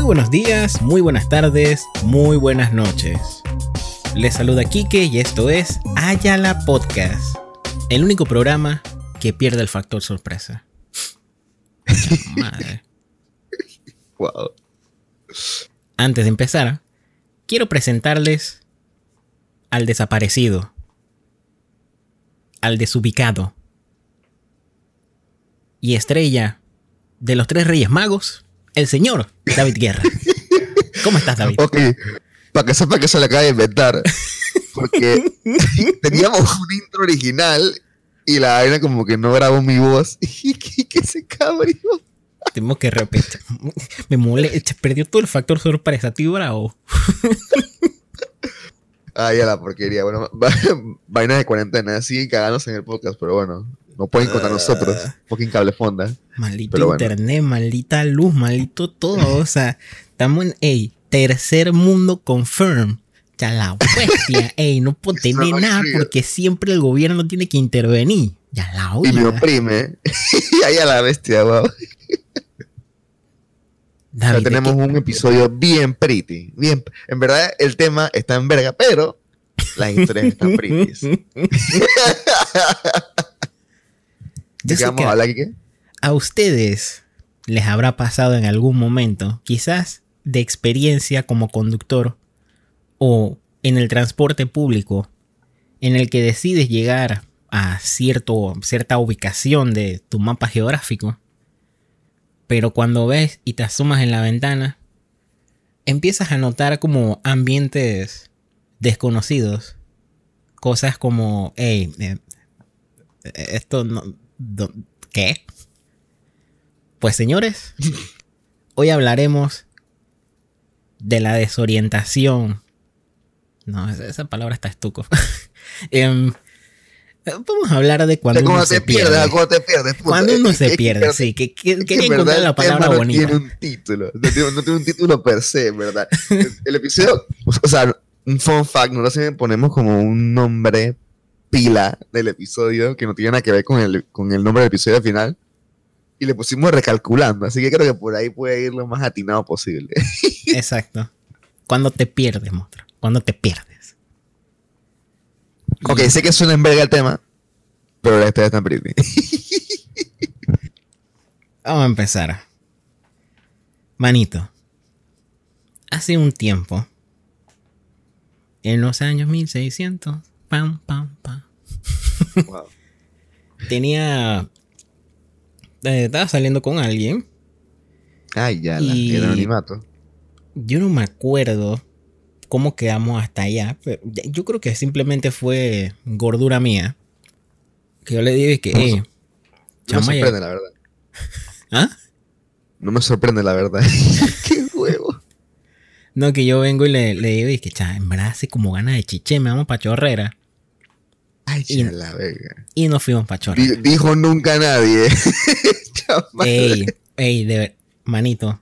Muy buenos días, muy buenas tardes, muy buenas noches. Les saluda Kike y esto es Ayala Podcast, el único programa que pierde el factor sorpresa. Madre. Wow. Antes de empezar, quiero presentarles al desaparecido, al desubicado y estrella de los tres Reyes Magos, el señor David Guerra. ¿Cómo estás, David? Ok, para que sepa que se le acaba de inventar. Porque teníamos un intro original y la vaina como que no grabó mi voz. Y que se cabrió. Tengo que repetir. Me molesta. Perdió todo el factor sorpresa. Estoy bravo. Ay, ya la porquería. Bueno, vaina de cuarentena. Siguen cagándose en el podcast, pero bueno. No pueden contar nosotros. Ah. Fucking cable fonda. Maldito Pero bueno. internet, maldita luz, maldito todo. O sea, estamos en, ey, tercer mundo confirm. Ya la bestia, ey, no puedo tener nada porque siempre el gobierno tiene que intervenir. Ya la Y me oprime. y ahí a la bestia, wow. David, Ya ¿de tenemos un episodio bien pretty. Bien, en verdad el tema está en verga, pero las historias están pretty. Yo ¿De sé qué vamos que a hablar, a ustedes les habrá pasado en algún momento, quizás de experiencia como conductor o en el transporte público, en el que decides llegar a cierto, cierta ubicación de tu mapa geográfico, pero cuando ves y te asomas en la ventana, empiezas a notar como ambientes desconocidos, cosas como, hey, eh, eh, esto no, ¿qué? Pues señores, hoy hablaremos de la desorientación. No, esa, palabra está estuco. Em, vamos a hablar de cuando uno se te pierdes, pierde. cuando te pierdes. puta. Cuando uno se pierde, es que- sí, que, que- es encontrar la palabra no bonita. tiene un título. No tiene, no tiene un título per se, ¿verdad? El, el episodio, o sea, un fun fact, nosotros siempre ponemos como un nombre pila del episodio que no tiene nada que ver con el, con el nombre del episodio final. Y le pusimos recalculando, así que creo que por ahí puede ir lo más atinado posible. Exacto. Cuando te pierdes, monstruo. Cuando te pierdes. ok, sé que suena en verga el tema, pero la historia está pretty. Vamos a empezar. Manito. Hace un tiempo. En los años 1600. Pam, pam, pam. Wow. Tenía. eh, estaba saliendo con alguien. Ay, ya, la- Y- el anonimato. Yo no me acuerdo cómo quedamos hasta allá. Pero yo creo que simplemente fue gordura mía. Que yo le dije que. No, eh, No me sorprende, la verdad. ¿Ah? No me sorprende, la verdad. Qué huevo. No, que yo vengo y le, le digo, y que cha, en verdad hace como ganas de chiche, me vamos pa' chorrera. Ay, Y- la verga. Y nos fuimos pa' chorrera. Di- dijo nunca nadie. Ey, ey, de manito.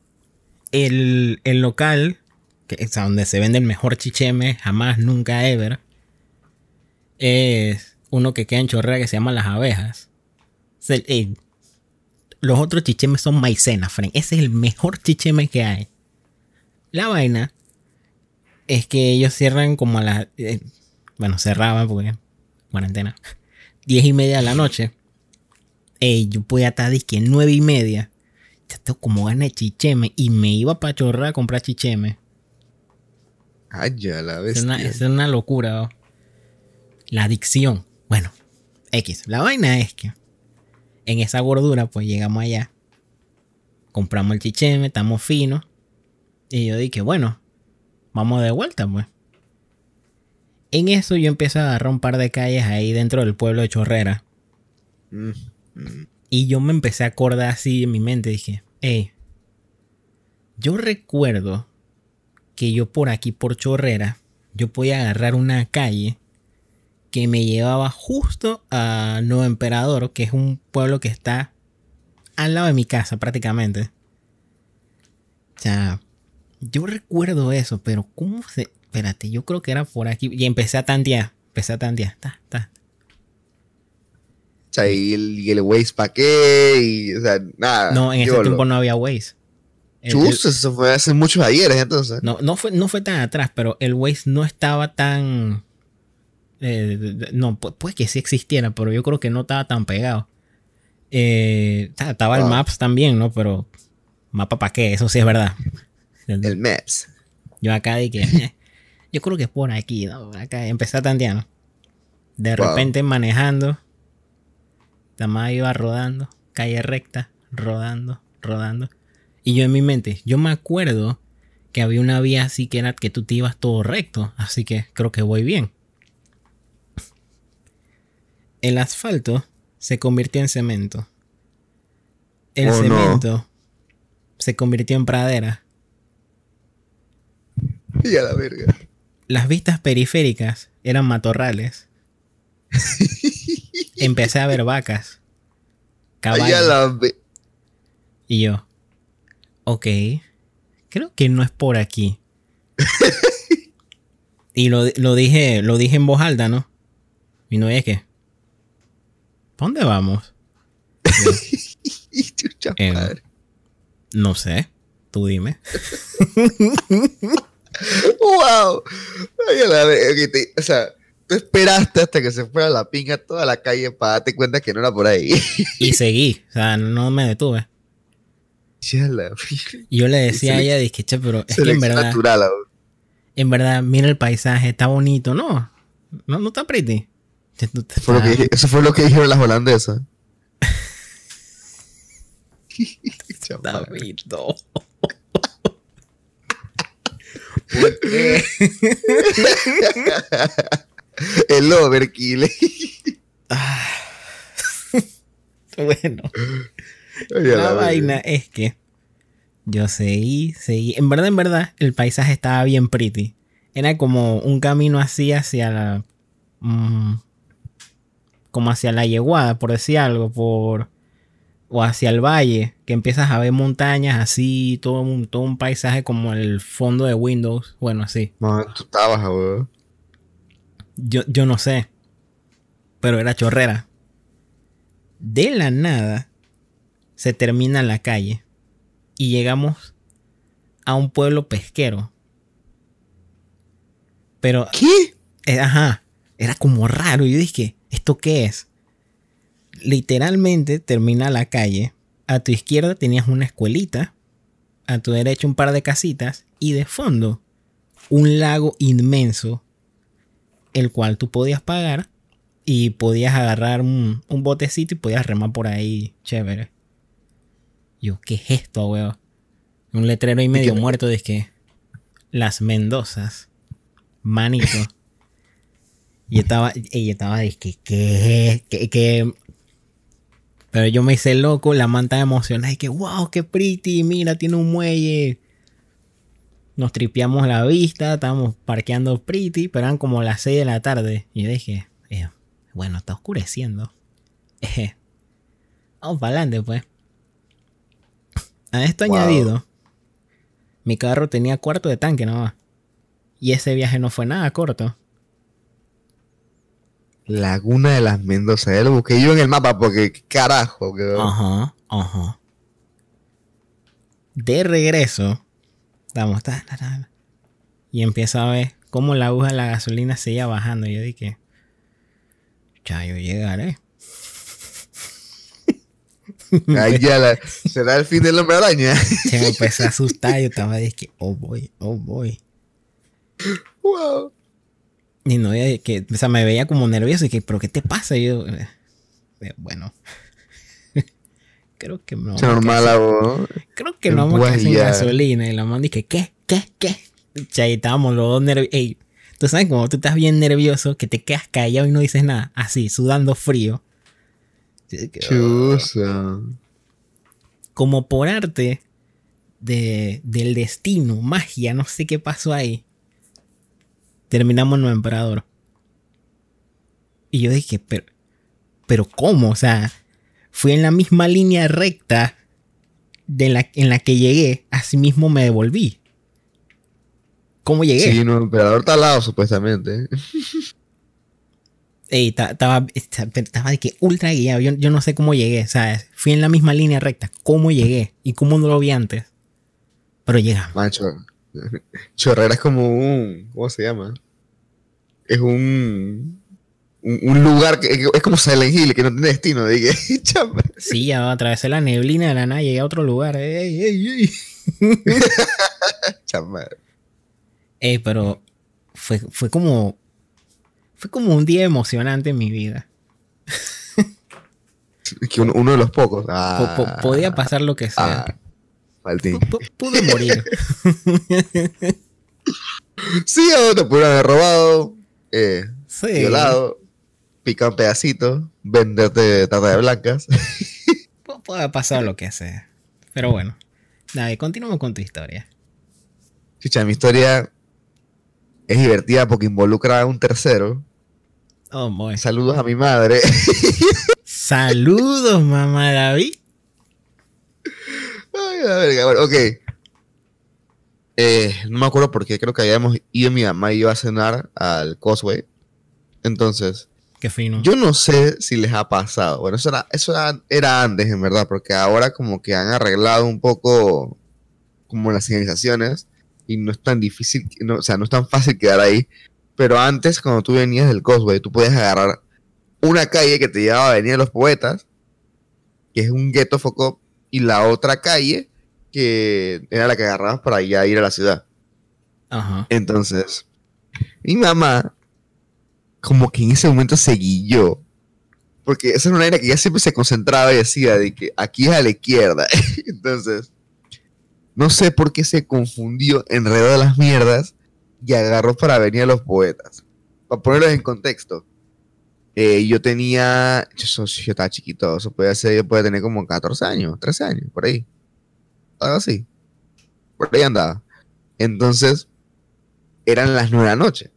El, el local, que es donde se vende el mejor chicheme, jamás, nunca, ever, es uno que queda en chorrera que se llama Las Abejas. Se- ey, los otros chichemes son maicena, friend. Ese es el mejor chicheme que hay. La vaina es que ellos cierran como a las. eh, bueno, cerraban porque. Cuarentena. Diez y media de la noche. Ey, yo podía estar disque nueve y media. Ya tengo como ganas de chicheme. Y me iba para chorrar a comprar chicheme. Ay, ya, la Es una, bestia. es una locura. La adicción. Bueno, X. La vaina es que en esa gordura, pues llegamos allá. Compramos el chicheme, estamos finos. Y yo dije, bueno, vamos de vuelta, pues. En eso yo empecé a agarrar un par de calles ahí dentro del pueblo de Chorrera. Mm, mm. Y yo me empecé a acordar así en mi mente. Dije, hey, yo recuerdo que yo por aquí, por Chorrera, yo podía agarrar una calle que me llevaba justo a Nuevo Emperador, que es un pueblo que está al lado de mi casa prácticamente. O sea, yo recuerdo eso, pero ¿cómo se...? Espérate, yo creo que era por aquí. Y empecé a tantear, empecé a tantear. Ta, ta, O sea, y el, y el Waze pa' qué, y, o sea, nada. No, en ese tiempo no había Waze. El- Chus, eso fue hace muchos ayeres entonces. No, no fue, no fue tan atrás, pero el Waze no estaba tan. eh, no, pu- puede que sí existiera, pero yo creo que no estaba tan pegado. Eh, ta- estaba el Wow. Maps también, ¿no? Pero. ¿Mapa para qué? Eso sí es verdad. El Maps. Yo acá eh, yo creo que es por aquí, ¿no? Acá empecé a tantear. De Wow. repente manejando. Tamás iba rodando. Calle recta. Rodando. Rodando. Y yo en mi mente, yo me acuerdo que había una vía así que era que tú te ibas todo recto. Así que creo que voy bien. El asfalto se convirtió en cemento. El Oh, no. cemento se convirtió en pradera. Y a la verga. Las vistas periféricas eran matorrales. Empecé a ver vacas, caballos. Y yo, ok, creo que no es por aquí. y lo, lo dije, lo dije en voz alta, ¿no? Y no es que, ¿pa' dónde vamos? Yo, Eh, no sé, tú dime. ¡Wow! Ay, a la verga. que te- o sea, tú esperaste hasta que se fuera la pinga toda la calle para darte cuenta que no era por ahí. Y seguí, o sea, no me detuve. Ya la yo le decía a ella, dije, che, pero es que en verdad, natural. en verdad, mira el paisaje, está bonito, ¿no? No, no está pretty. Fue lo que eso fue lo que dijeron las holandesas. Madre. Davido. ¿Por qué? El overkill. Bueno, Ay, a la vaina es que yo seguí, seguí. En verdad, en verdad, el paisaje estaba bien pretty. Era como un camino así hacia la. mm, como hacia la yeguada, por decir algo, por. O hacia el valle, que empiezas a ver montañas así, todo un, todo un paisaje como el fondo de Windows. Bueno, así. Man, tú estabas, weón. Yo, yo no sé. Pero era chorrera. De la nada se termina la calle. Y llegamos a un pueblo pesquero. Pero, ¿Qué? eh, ajá, era como raro. Yo dije, ¿esto qué es? Literalmente termina la calle. A tu izquierda tenías una escuelita. A tu derecha un par de casitas. Y de fondo, un lago inmenso el cual tú podías pagar y podías agarrar un, un botecito y podías remar por ahí, chévere. Yo, ¿qué es esto, weón? Un letrero ahí medio qué? muerto de que las Mendozas, manito. Y estaba, y estaba de que, ¿qué? ¿Qué? Pero yo me hice loco, la manta emocionada y que, wow, qué pretty, mira, tiene un muelle. Nos tripeamos la vista, estábamos parqueando pretty, pero eran como las 6 de la tarde. Y yo dije, eh, bueno, está oscureciendo. Eh, vamos para adelante, pues. A esto Wow. añadido, mi carro tenía cuarto de tanque nomás. Y ese viaje no fue nada corto. Laguna de las Mendoza. Ya lo busqué yo en el mapa porque, ¿qué carajo, weón. Ajá, ajá. De regreso, estamos, ta, ta, ta, y empiezo a ver cómo la aguja de la gasolina seguía bajando. Yo dije, ya yo llegaré. Ahí ya la- será el fin del hombre araña. Se me empecé a asustar. Yo estaba que, oh boy, oh boy. wow. Y no, que, o sea, me veía como nervioso. Y que, ¿pero qué te pasa? Y yo, eh, eh, bueno, creo que no. Normal, weón. Creo que no vamos a quedar sin gasolina. Y la man dije, ¿qué? ¿Qué? ¿Qué? Ya estábamos los dos nerviosos. Tú sabes como tú estás bien nervioso, que te quedas callado y no dices nada. Así, sudando frío. Oh. Chusa. Como por arte de, del destino, magia, no sé qué pasó ahí. Terminamos en Nuevo Emperador. Y yo dije, pero, pero ¿cómo? O sea, fui en la misma línea recta de la, en la que llegué, así mismo me devolví. ¿Cómo llegué? Sí, no, emperador está al lado, supuestamente. Ey, ta- estaba, esta- estaba de que ultra guiado. Yo, yo no sé cómo llegué. O sea, fui en la misma línea recta. ¿Cómo llegué? ¿Y cómo no lo vi antes? Pero llegamos. Macho. Chorrera es como un. ¿Cómo se llama? Es un. Un, un lugar que es como Silent Hill, que no tiene destino. Dije. Sí, ya atravesé la neblina de la nada, llegué a otro lugar. Ey, ey, ey. Ey, pero fue, fue como. Fue como un día emocionante en mi vida. Que uno, uno de los pocos. Po- Ah, po- podía pasar lo que sea. ah, Pude morir. Sí, o te pudieron haber robado, eh, Sí. violado, picado un pedacito, venderte tarta de blancas. Pu- Puede pasar lo que sea. Pero bueno. Dale, continuamos con tu historia. Chicha, mi historia es divertida porque involucra a un tercero. Oh, boy. Saludos a mi madre. Saludos, mamá David. Ay, la verga, bueno, ok. Eh, no me acuerdo porque creo que habíamos ido mi mamá y yo a cenar al Causeway. Entonces, Qué fino. yo no sé si les ha pasado. Bueno, eso era, eso era, era antes, en verdad, porque ahora como que han arreglado un poco como las señalizaciones y no es tan difícil, no, o sea, no es tan fácil quedar ahí. Pero antes, cuando tú venías del Causeway, tú podías agarrar una calle que te llevaba a Avenida de los Poetas, que es un gueto foco, y la otra calle que era la que agarrabas para ya ir a la ciudad. Ajá. Entonces, mi mamá, como que en ese momento se guilló. Porque esa era una era que ya siempre se concentraba y decía de que aquí es a la izquierda. Entonces, no sé por qué se confundió, enredó las mierdas y agarró para venir a los poetas. Para ponerlos en contexto. eh, yo tenía, yo, yo estaba chiquito, eso puede ser, yo puede tener como 14 años, 13 años, por ahí. Así. Por ahí andaba. Entonces, eran las nueve de la noche.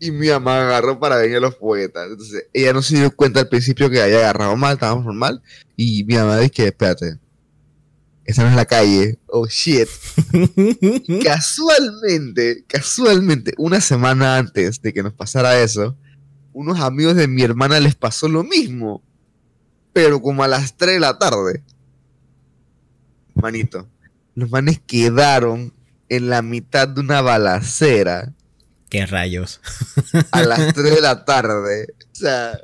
Y mi mamá agarró para venir a los poetas. Entonces, ella no se dio cuenta al principio que había agarrado mal, estábamos normal. Y mi mamá dice que, espérate, esa no es la calle. Oh, shit. Casualmente, casualmente, una semana antes de que nos pasara eso, unos amigos de mi hermana les pasó lo mismo. Pero como a las 3 de la tarde. Manito, los manes quedaron en la mitad de una balacera Qué rayos. a las 3 de la tarde. O sea,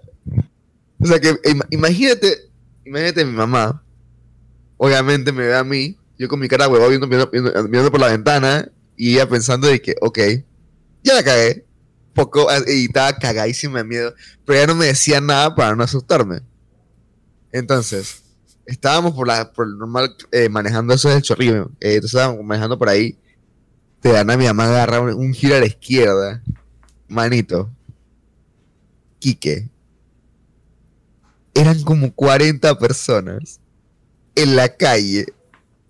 o sea que im- imagínate, imagínate mi mamá. Obviamente me ve a mí, yo con mi cara huevada viendo, viendo, viendo- mirando por la ventana y ella pensando de que, ok, ya la cagué. Poco, y estaba cagadísima de miedo, pero ella no me decía nada para no asustarme. Entonces, estábamos por la por normal eh, manejando eso del chorrillo. eh, entonces estábamos manejando por ahí. De la nada mi mamá agarra un, un giro a la izquierda. Manito. Quique. Eran como 40 personas en la calle.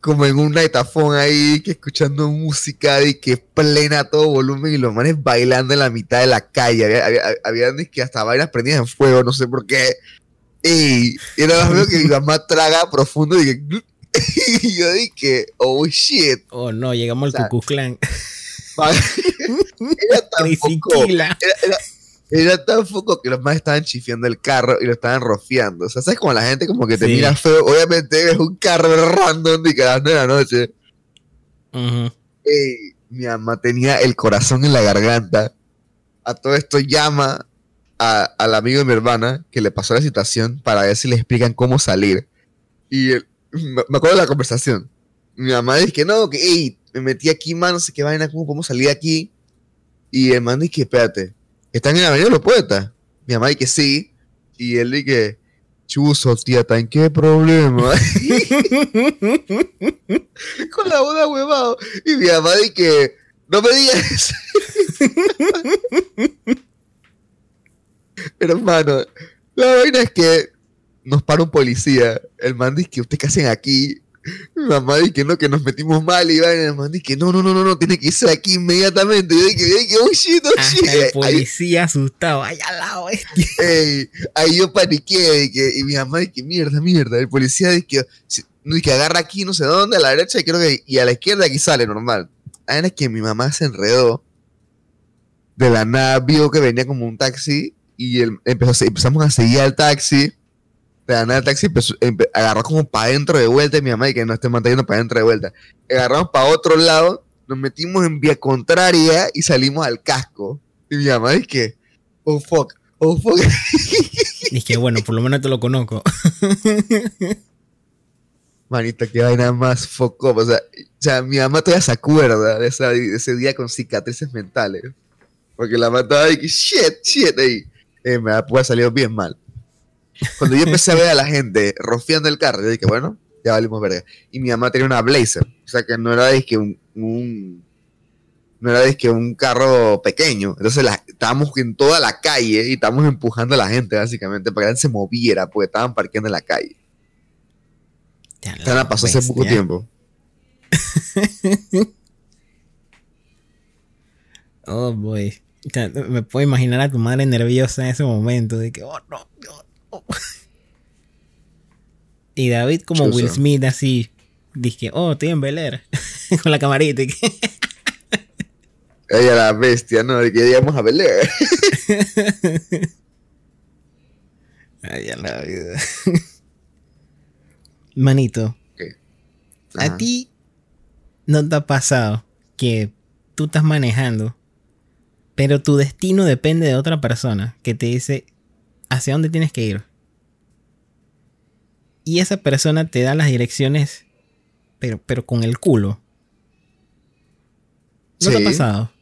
Como en un nightafón ahí, que escuchando música y que plena a todo volumen y los manes bailando en la mitad de la calle. Había, había, que hasta vainas prendidas en fuego, no sé por qué. Y era más veo que mi mamá traga profundo y, que, y yo dije, oh shit. Oh no, llegamos O sea, al Cucuclán. era tan Killa. era, era- era tan foco que los más estaban chifiando el carro y lo estaban rofeando. O sea, ¿sabes como la gente como que te Sí. mira feo? Obviamente es un carro random y que a las nueve de la noche. Ey, mi mamá tenía el corazón en la garganta. A todo esto llama a- al amigo de mi hermana que le pasó la situación para ver si le explican cómo salir. Y me acuerdo de la conversación. Mi mamá dice que no, que ey, me metí aquí, man, no sé qué vaina, cómo podemos salir aquí. Y el man dice que, espérate, ¿están en la avenida de los poetas? Mi mamá dice que sí. Y él dice chuzo, tía, ¿está en qué problema? con la boda huevado. Y mi mamá dice que no me digas. Hermano, la vaina es que nos para un policía. El man dice que usted qué hacen aquí. Mi mamá dice que no, que nos metimos mal y vaina. El man dice que no, no, no, no, no, tiene que irse de aquí inmediatamente. Y yo dije, yo dije, oh shit, oh shit. Hasta el Ahí- policía asustado. Ay, al lado. Ey, ahí yo paniqué y, y mi mamá dice que mierda, mierda. El policía dice que, que agarra aquí no sé dónde, a la derecha y creo que y a la izquierda aquí sale normal. La es que mi mamá se enredó. De la nada vio que venía como un taxi y él empezó, empezamos a seguir al taxi. De la nada el taxi empezó- empe- agarró como para adentro de vuelta y mi mamá y que no esté manteniendo para adentro de vuelta. Agarramos para otro lado, nos metimos en vía contraria y salimos al casco. Y mi mamá dice que, oh fuck, oh fuck. Dije, bueno, por lo menos te lo conozco. Manita, qué vaina más fuck up. O sea, o sea, mi mamá todavía se acuerda de, esa- de ese día con cicatrices mentales. Porque la mamá estaba ahí que shit, shit, ahí. Eh, me puede haber salido bien mal. Cuando yo empecé a ver a la gente rofiando el carro, yo dije, bueno, ya valimos verga. Y mi mamá tenía una Blazer. O sea, que no era que un, un- no era que un carro pequeño. Entonces la- estábamos en toda la calle y estábamos empujando a la gente, básicamente, para que se moviera, porque estaban parqueando en la calle. Ya la pasó hace poco tiempo. Oh, boy. O sea, me puedo imaginar a tu madre nerviosa en ese momento. De que, oh, no, no. Y David como. Will Smith así. Dije, oh, estoy en Bel Air. Con la camarita. y que- Ella la bestia, ¿no? Que llegamos a Belén. Ay, a la vida. Manito, ¿a ti no te ha pasado que tú estás manejando, pero tu destino depende de otra persona que te dice hacia dónde tienes que ir? Y esa persona te da las direcciones, pero, pero con el culo. ¿No te ha Sí. pasado?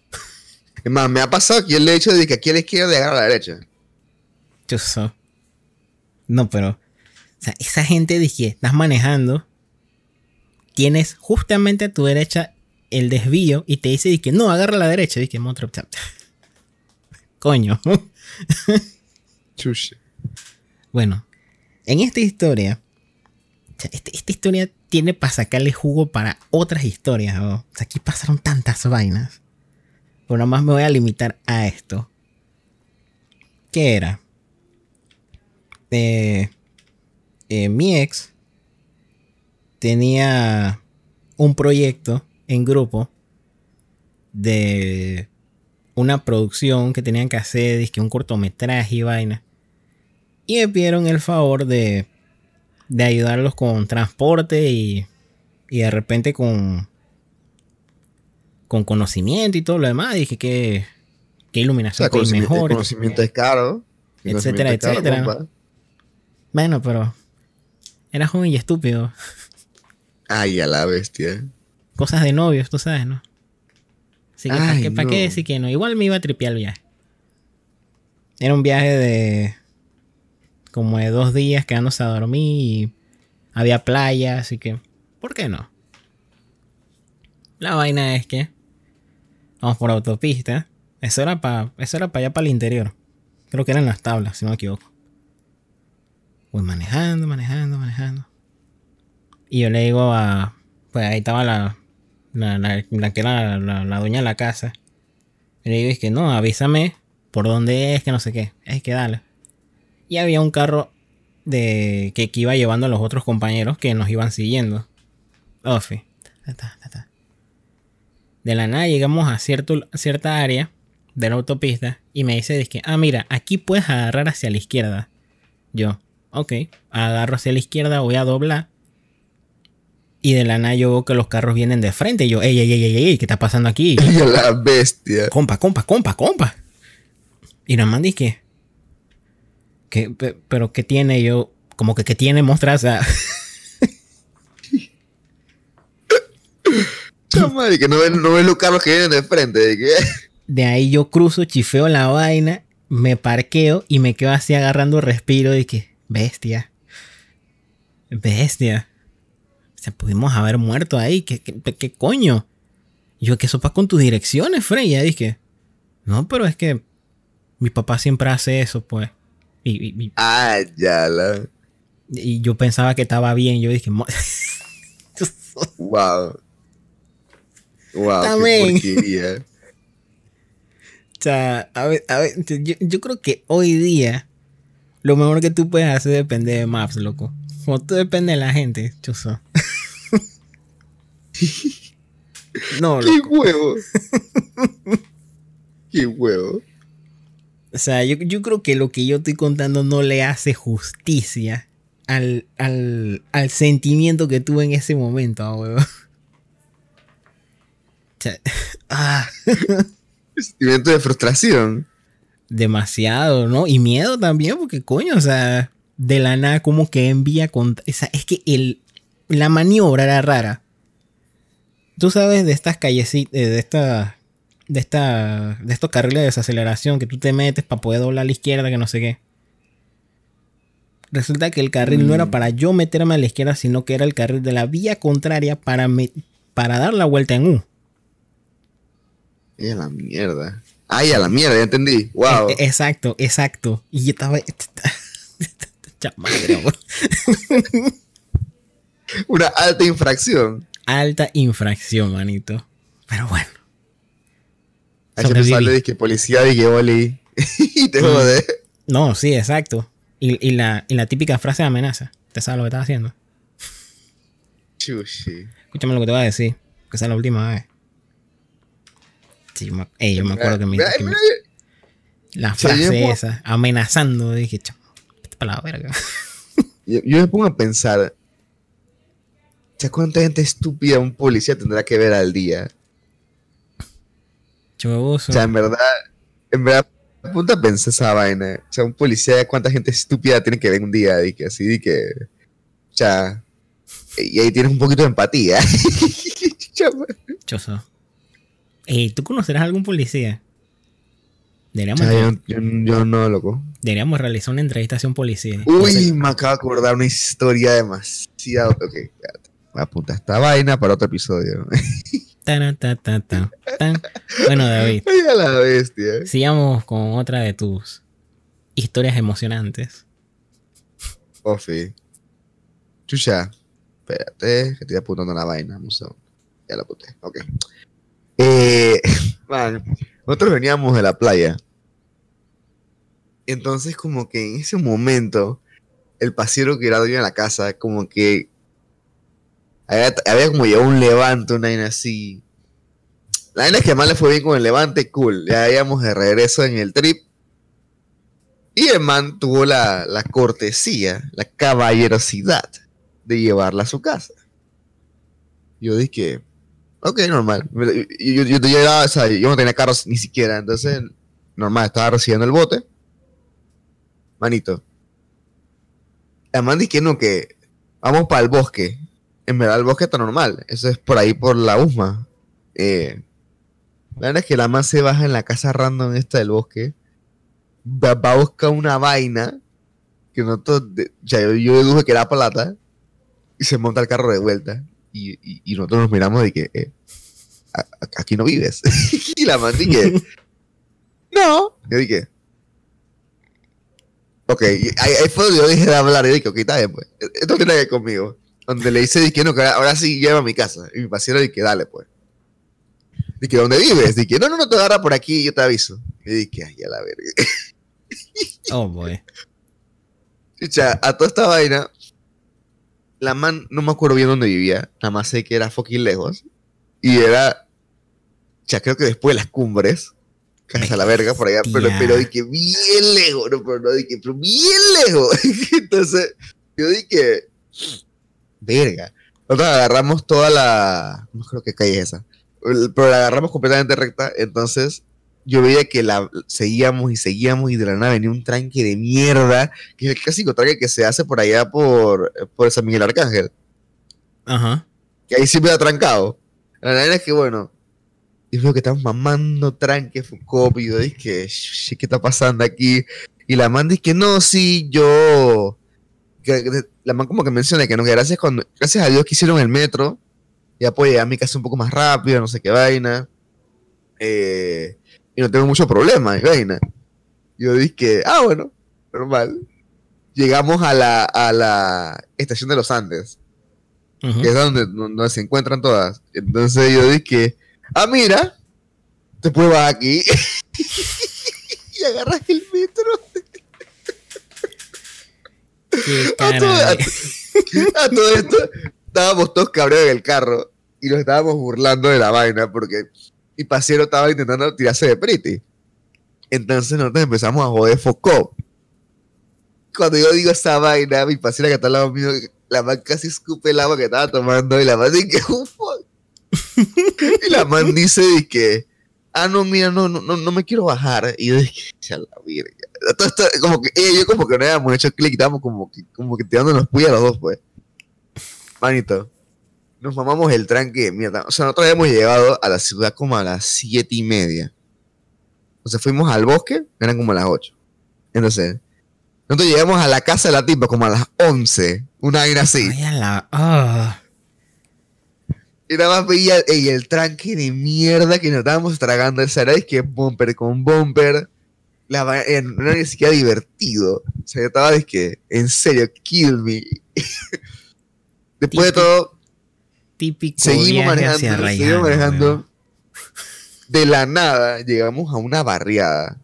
Es más, me ha pasado que yo le he dicho de que aquí a la izquierda y agarra a la derecha. Chuzo. No, pero. O sea, esa gente dije, estás manejando. Tienes justamente a tu derecha el desvío y te dice que no, agarra a la derecha. Dije, monstruo. Coño. Chuche. Bueno, en esta historia. este- esta historia tiene para sacarle jugo para otras historias. ¿no? O sea, aquí pasaron tantas vainas. Pero nada más me voy a limitar a esto. ¿Qué era? Eh, eh, mi ex tenía un proyecto en grupo de una producción que tenían que hacer, dizque un cortometraje y vaina. Y me pidieron el favor de, de ayudarlos con transporte y, y de repente con, con conocimiento y todo lo demás. Dije que, que O iluminación sea, que conocimiento, mejor. el conocimiento es caro. El Etcétera, es caro, etcétera. compa. Bueno, pero era joven y estúpido. Ay, a la bestia. Cosas de novios, tú sabes, ¿no? Así que, ¿para Ay, qué, pa' no. qué decir que no? Igual me iba a tripear el viaje. Era un viaje de. como de dos días quedándose a dormir y había playa, así que. ¿Por qué no? La vaina es que. Vamos por autopista. Eso era para. Eso era para allá para el interior. Creo que eran las tablas, si no me equivoco. Voy manejando, manejando, manejando. Y yo le digo a. Pues ahí estaba la. La, la, la que era la, la- dueña de la casa. Y le digo, es que no, avísame por dónde es, que no sé qué. Es que dale. Y había un carro de que, que iba llevando a los otros compañeros que nos iban siguiendo. Ofi. Ta. De la nada llegamos a cierto, cierta área de la autopista y me dice, que, ah, mira, aquí puedes agarrar hacia la izquierda. Yo, ok, agarro hacia la izquierda, voy a doblar. Y de la nada yo veo que los carros vienen de frente. Y yo, ey, ey, ey, ey, ey, ¿qué está pasando aquí? A la bestia. compa, compa, compa, compa. Y nada más dije, ¿qué, pe- pero qué tiene Y yo? Como que qué tiene Chama, de que no ven, no ven los carros que vienen de frente. De que, de ahí yo cruzo, chifeo la vaina, me parqueo y me quedo así agarrando respiro y que, bestia, bestia. O sea, pudimos haber muerto ahí, ¿qué, qué, qué coño? Yo, ¿qué sopa con tus direcciones, Frey? Ya dije, no, pero es que mi papá siempre hace eso, pues. Y, y- y- ay, ya la. Y yo pensaba que estaba bien. Yo dije, "Mo- Wow. Wow, También. qué porquería. o sea, a ver, a ver, yo, yo creo que hoy día lo mejor que tú puedes hacer depende de Maps, loco. O tú depende de la gente, chuzo. No, ¡Qué loco. huevo! ¡Qué huevo! O sea, yo, yo creo que lo que yo estoy contando no le hace justicia al, al, al sentimiento que tuve en ese momento, ah, huevón. O sea, ah, Sentimiento de frustración. demasiado, ¿no? Y miedo también, porque coño, o sea, de la nada como que envía con... O sea, es que el, la maniobra era rara. Tú sabes de estas callecitas, de esta, de esta, de estos carriles de desaceleración que tú te metes para poder doblar a la izquierda, que no sé qué. Resulta que el carril no era Mm. para yo meterme a la izquierda, sino que era el carril de la vía contraria para, me- para dar la vuelta en U. Ay, a la mierda. Ay, a la mierda, ya entendí. Wow. E- Exacto, exacto. Y yo estaba. Madre. Una alta infracción. Alta infracción, manito. Pero bueno. Te Sobreviví. sale disque policía y que y te Mm. jode. No, sí, exacto. Y, y la, y la típica frase de amenaza. ¿Te sabes lo que estás haciendo? Chushi. Escúchame lo que te voy a decir. Que esa es la última vez. Sí, yo me, yo me acuerdo que me, que me- la frase esa, amenazando, dije, vete para la verga. Yo, yo me pongo a pensar. ¿Ya cuánta gente estúpida un policía tendrá que ver al día? Chuboso. O sea, en verdad, en verdad, punta pensé esa vaina. O sea, un policía, ¿cuánta gente estúpida tiene que ver un día? Y que así, y que. O sea, y ahí tienes un poquito de empatía. Choso. Ey, ¿tú conocerás algún policía? Deberíamos, sea, yo, yo- yo no, loco. deberíamos realizar una entrevista hacia un policía. Uy, me acabo de acordar una historia demasiado. Ok, espérate. Voy a apuntar esta vaina para otro episodio. Tan, tan, tan. Bueno, David, a la bestia. sigamos con otra de tus historias emocionantes. Ofi. Chucha. Espérate, que estoy apuntando la vaina. un segundo. Ya la apunté. Ok. Eh, man, nosotros veníamos de la playa. Entonces, como que en ese momento, el pasiero que era dueño de la casa, como que había, como ya un levante, una vaina así. La vaina es que más le fue bien con el levante, cool. Ya íbamos de regreso en el trip. Y el man tuvo la, la cortesía, la caballerosidad de llevarla a su casa. Yo dije, ok, normal. Yo, yo, no tenía carros ni siquiera, entonces, normal, estaba recibiendo el bote. Manito. El man dice que no, que vamos para el bosque. En verdad, el bosque está normal. Eso es por ahí, por la USMA. Eh, la verdad es que la man se baja en la casa random esta del bosque. Va, va a buscar una vaina que nosotros, sea, yo, yo deduje que era plata y se monta el carro de vuelta. Y, y- y nosotros nos miramos de que eh, a- aquí no vives. Y la man dije no yo dije ok ahí, ahí fue donde yo dije de hablar y dije ok está bien pues. Esto tiene que ver conmigo donde le dice dije no que ahora, ahora sí lleva a mi casa y mi pasiero dije dale pues dije ¿dónde vives? dije no no no te agarra por aquí yo te aviso y dije ay a la verga Oh, boy. Chucha, a toda esta vaina, la man, no me acuerdo bien dónde vivía, nada más sé que era fucking lejos. Y era, ya creo que después de las cumbres, casi a la verga por allá, pero, pero dije bien lejos, no, pero no dije, pero bien lejos. Entonces, yo dije, verga. Nosotros agarramos toda la, no creo que calle es esa, pero la agarramos completamente recta, entonces yo veía que la seguíamos y seguíamos y de la nada venía un tranque de mierda, que es el clásico tranque que se hace por allá por, por San Miguel Arcángel, Ajá. que ahí siempre ha trancado. La verdad es que bueno, y veo que estamos mamando tranque, Foucault, y yo dije, "Sh, ¿qué está pasando aquí? Y la man dice que no, sí, yo... que- que- la man como que menciona que no, que gracias, cuando, gracias a Dios que hicieron el metro, ya puedo llegar a mi casa un poco más rápido, no sé qué vaina. Eh, y no tengo mucho problema, y vaina. Yo dije, ah, bueno, normal. Llegamos a la, a la estación de los Andes, que es donde, donde se encuentran todas. Entonces yo dije, ah, mira, te puedes bajar aquí. y agarras el metro. A todo, cara. a- a todo esto, estábamos todos cabreados en el carro y nos estábamos burlando de la vaina porque mi pasiero estaba intentando tirarse de pretty. Entonces nosotros empezamos a joder Foucault. cuando yo digo esa vaina, mi paciente que está al lado mío, la man casi escupe el agua que estaba tomando y la man dice que, y la man dice que, ah, no, mira, no, no, no, me quiero bajar. Y yo dije, ya la virga. como que, ella yo como que no habíamos hecho clic, estábamos como que, como que tirándonos puya a los dos, pues. Manito, nos mamamos el tranque de mierda. O sea, nosotros habíamos llegado a la ciudad como a las siete y media. Entonces fuimos al bosque, eran como a las ocho. Entonces, nosotros llegamos a la casa de la tipa como a las once. Una vaina así. Ay, la, ah. Y nada más veía el tranque de mierda que nos estábamos tragando. Esa era es que bumper con bumper. La, eh, no era ni siquiera divertido. O sea, yo estaba es que, en serio, kill me. Después de todo, típico seguimos manejando, seguimos manejando. De la nada llegamos a una barriada.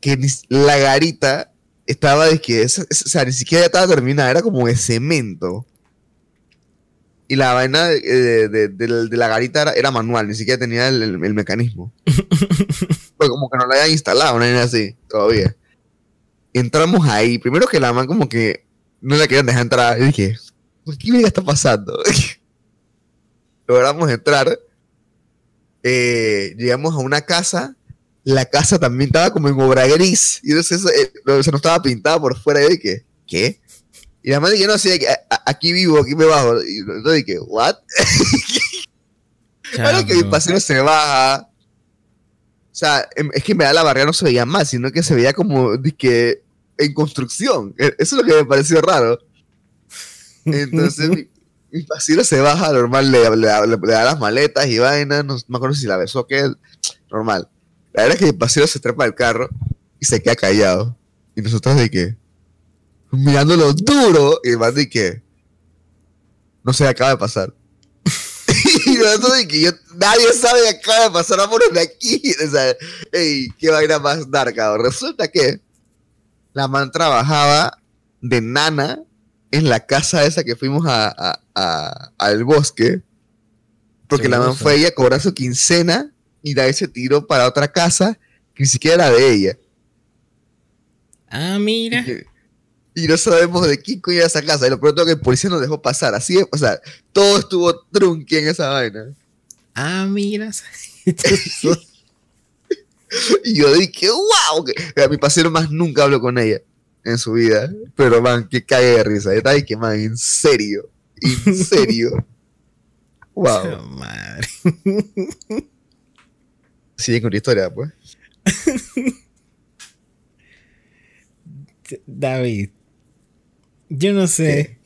Que la garita estaba de que, o sea, ni siquiera estaba terminada, era como de cemento y la vaina de, la garita era, manual, ni siquiera tenía el, mecanismo. Pues como que no la había instalado, no era así, todavía. Entramos ahí, primero que la man como que no la querían dejar entrar. Y dije, ¿qué está pasando? Logramos entrar. Eh, llegamos a una casa. La casa también estaba como en obra gris. Y entonces eh, se nos estaba pintada por fuera. Y dije, ¿qué? Y la madre que no sé, aquí vivo, aquí me bajo. Y yo dije, ¿what? Ahora que mi paseo se baja. O sea, em, es que me da la barrera no se veía mal, sino que se veía como que en construcción. E, eso es lo que me pareció raro. Entonces mi, mi se baja, normal, le, da las maletas y vainas, no me acuerdo si la besó o qué, normal. La verdad es que mi paseo se trepa al carro y se queda callado. Y nosotros de que, mirándolo duro y más de que no sé, acaba de pasar. Y de que yo, nadie sabe que acaba de pasar, vámonos de aquí. O sea, ey, qué vaina más dark, Resulta que la man trabajaba de nana en la casa esa que fuimos a, al bosque. Porque la man fue ella a cobrar su quincena y da ese tiro para otra casa que ni siquiera era de ella. Ah, mira y no sabemos de quién coño era esa casa. Y lo pronto que el policía nos dejó pasar. Así es, o sea, todo estuvo trunqui en esa vaina. Ah, mira. y yo dije, wow. A mi pasero más nunca hablo con ella en su vida. Pero, man, que cae de risa. Ahí que, man, en serio. En serio. wow. madre. Sigue con la historia, pues. David, yo no sé.